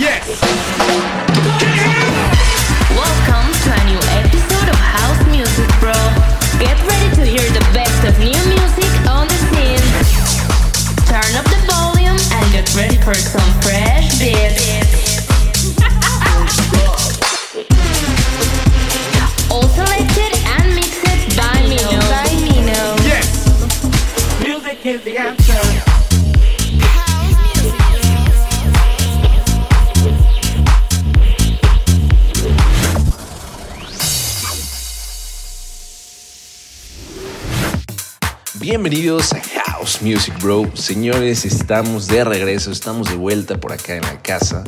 Yes. Welcome to a new episode of House Music Bro. Get ready to hear the best of new music on the scene. Turn up the volume and get ready for some fresh beats. All selected and mixed by Mino. By Mino. Yes. Music is the answer. Bienvenidos a House Music Bro. Señores, estamos de regreso, estamos de vuelta por acá en la casa.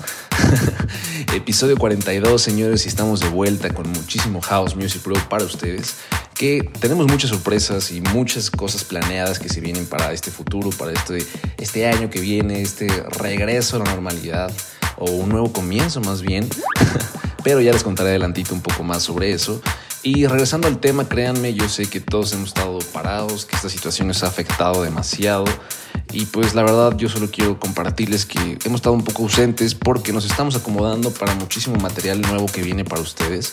Episodio 42, señores, y estamos de vuelta con muchísimo House Music Bro para ustedes. Que tenemos muchas sorpresas y muchas cosas planeadas que se vienen para este futuro, para este, este año que viene, este regreso a la normalidad o un nuevo comienzo más bien. Pero ya les contaré adelantito un poco más sobre eso. Y regresando al tema, créanme, yo sé que todos hemos estado parados, que esta situación nos ha afectado demasiado. Y pues la verdad yo solo quiero compartirles que hemos estado un poco ausentes porque nos estamos acomodando para muchísimo material nuevo que viene para ustedes.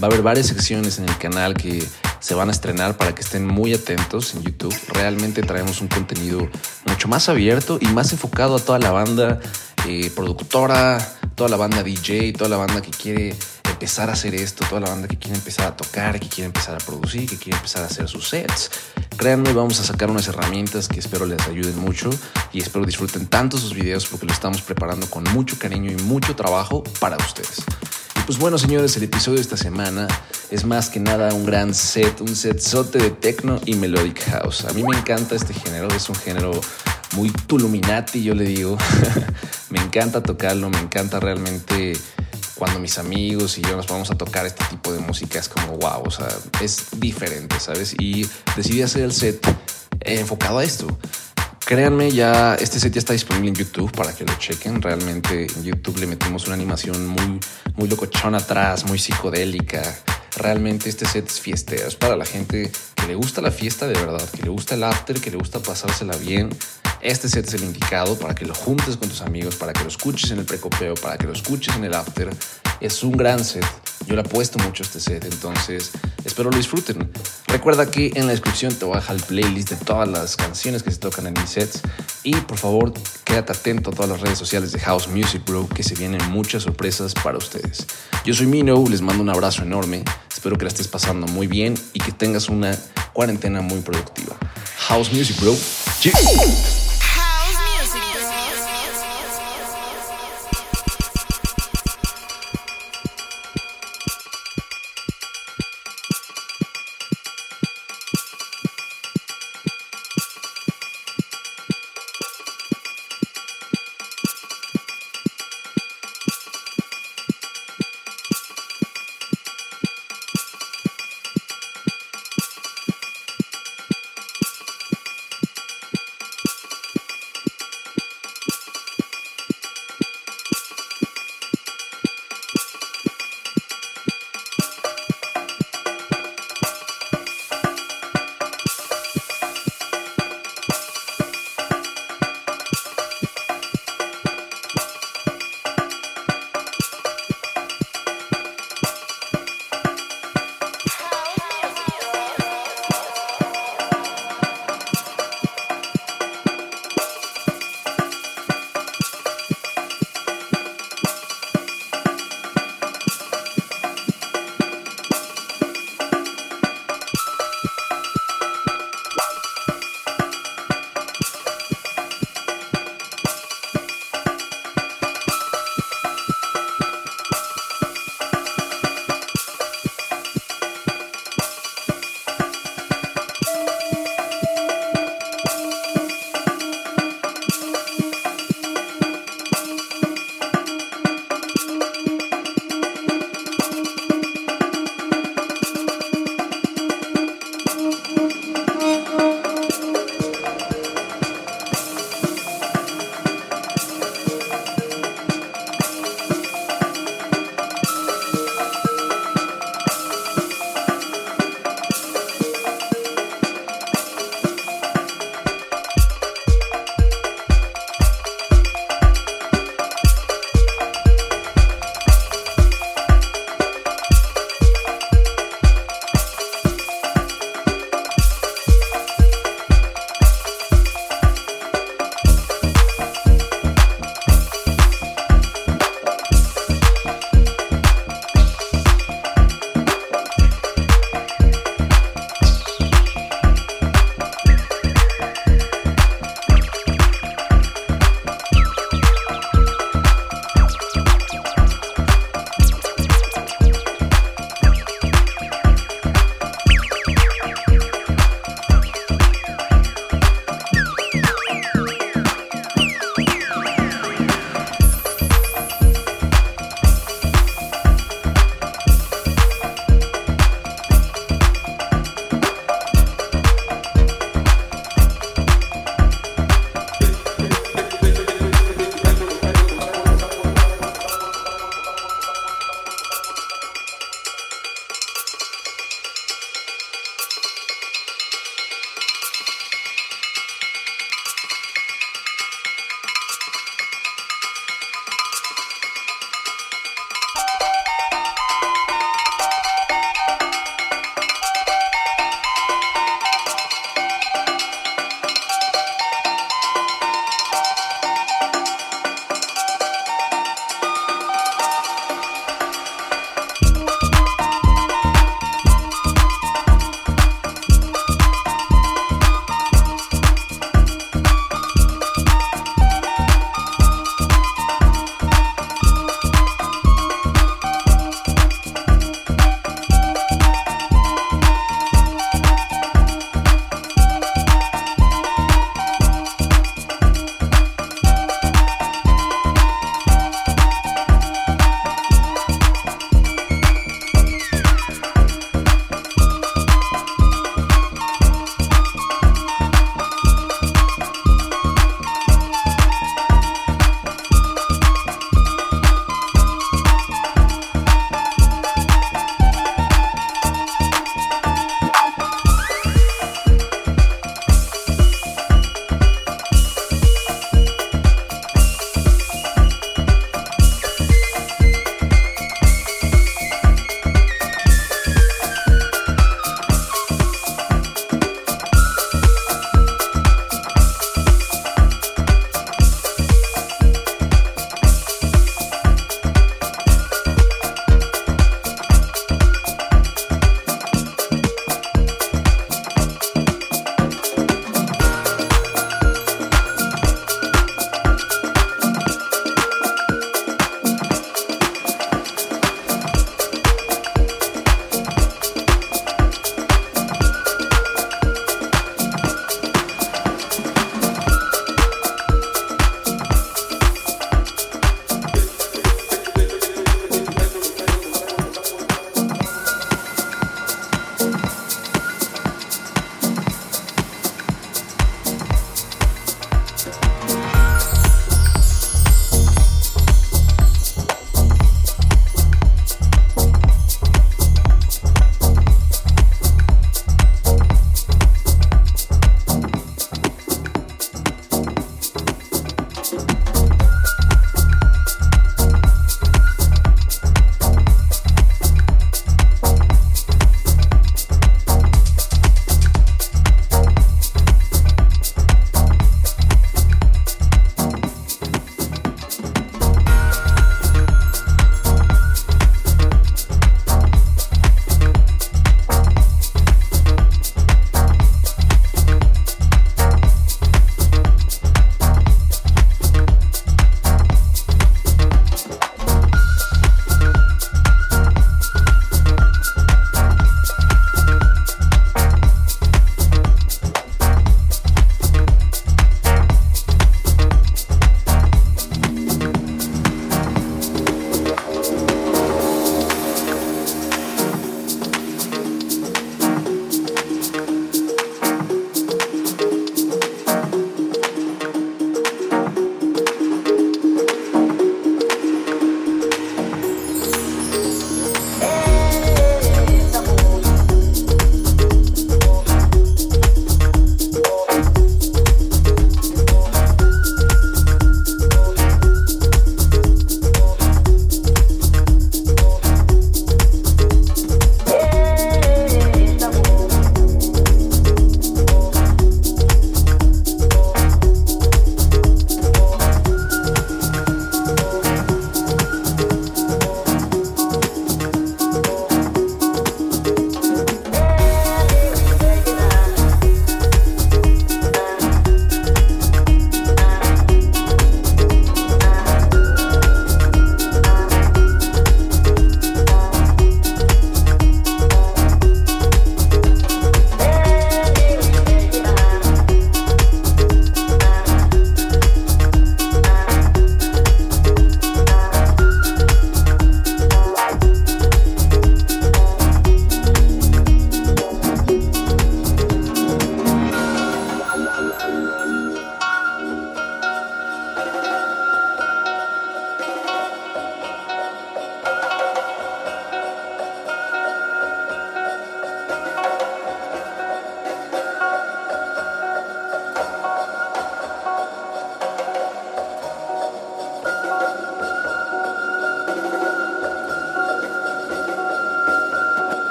Va a haber varias secciones en el canal que se van a estrenar para que estén muy atentos en YouTube. Realmente traemos un contenido mucho más abierto y más enfocado a toda la banda eh, productora, toda la banda DJ, toda la banda que quiere empezar a hacer esto, toda la banda que quiere empezar a tocar, que quiere empezar a producir, que quiere empezar a hacer sus sets. Créanme, vamos a sacar unas herramientas que espero les ayuden mucho y espero disfruten tanto sus videos porque lo estamos preparando con mucho cariño y mucho trabajo para ustedes. Y pues bueno, señores, el episodio de esta semana es más que nada un gran set, un setzote de techno y melodic house. A mí me encanta este género, es un género muy tuluminati, yo le digo. me encanta tocarlo, me encanta realmente cuando mis amigos y yo nos vamos a tocar este tipo de música es como wow, o sea, es diferente, ¿sabes? Y decidí hacer el set enfocado a esto. Créanme, ya este set ya está disponible en YouTube para que lo chequen. Realmente en YouTube le metimos una animación muy, muy locochona atrás, muy psicodélica. Realmente este set es fiestero, es para la gente que le gusta la fiesta de verdad, que le gusta el after, que le gusta pasársela bien. Este set es el indicado para que lo juntes con tus amigos, para que lo escuches en el precopeo, para que lo escuches en el after. Es un gran set. Yo le apuesto mucho a este set, entonces espero lo disfruten. Recuerda que en la descripción te voy a dejar el playlist de todas las canciones que se tocan en mis sets. Y por favor, quédate atento a todas las redes sociales de House Music Bro, que se vienen muchas sorpresas para ustedes. Yo soy Mino, les mando un abrazo enorme. Espero que la estés pasando muy bien y que tengas una cuarentena muy productiva. House Music Bro.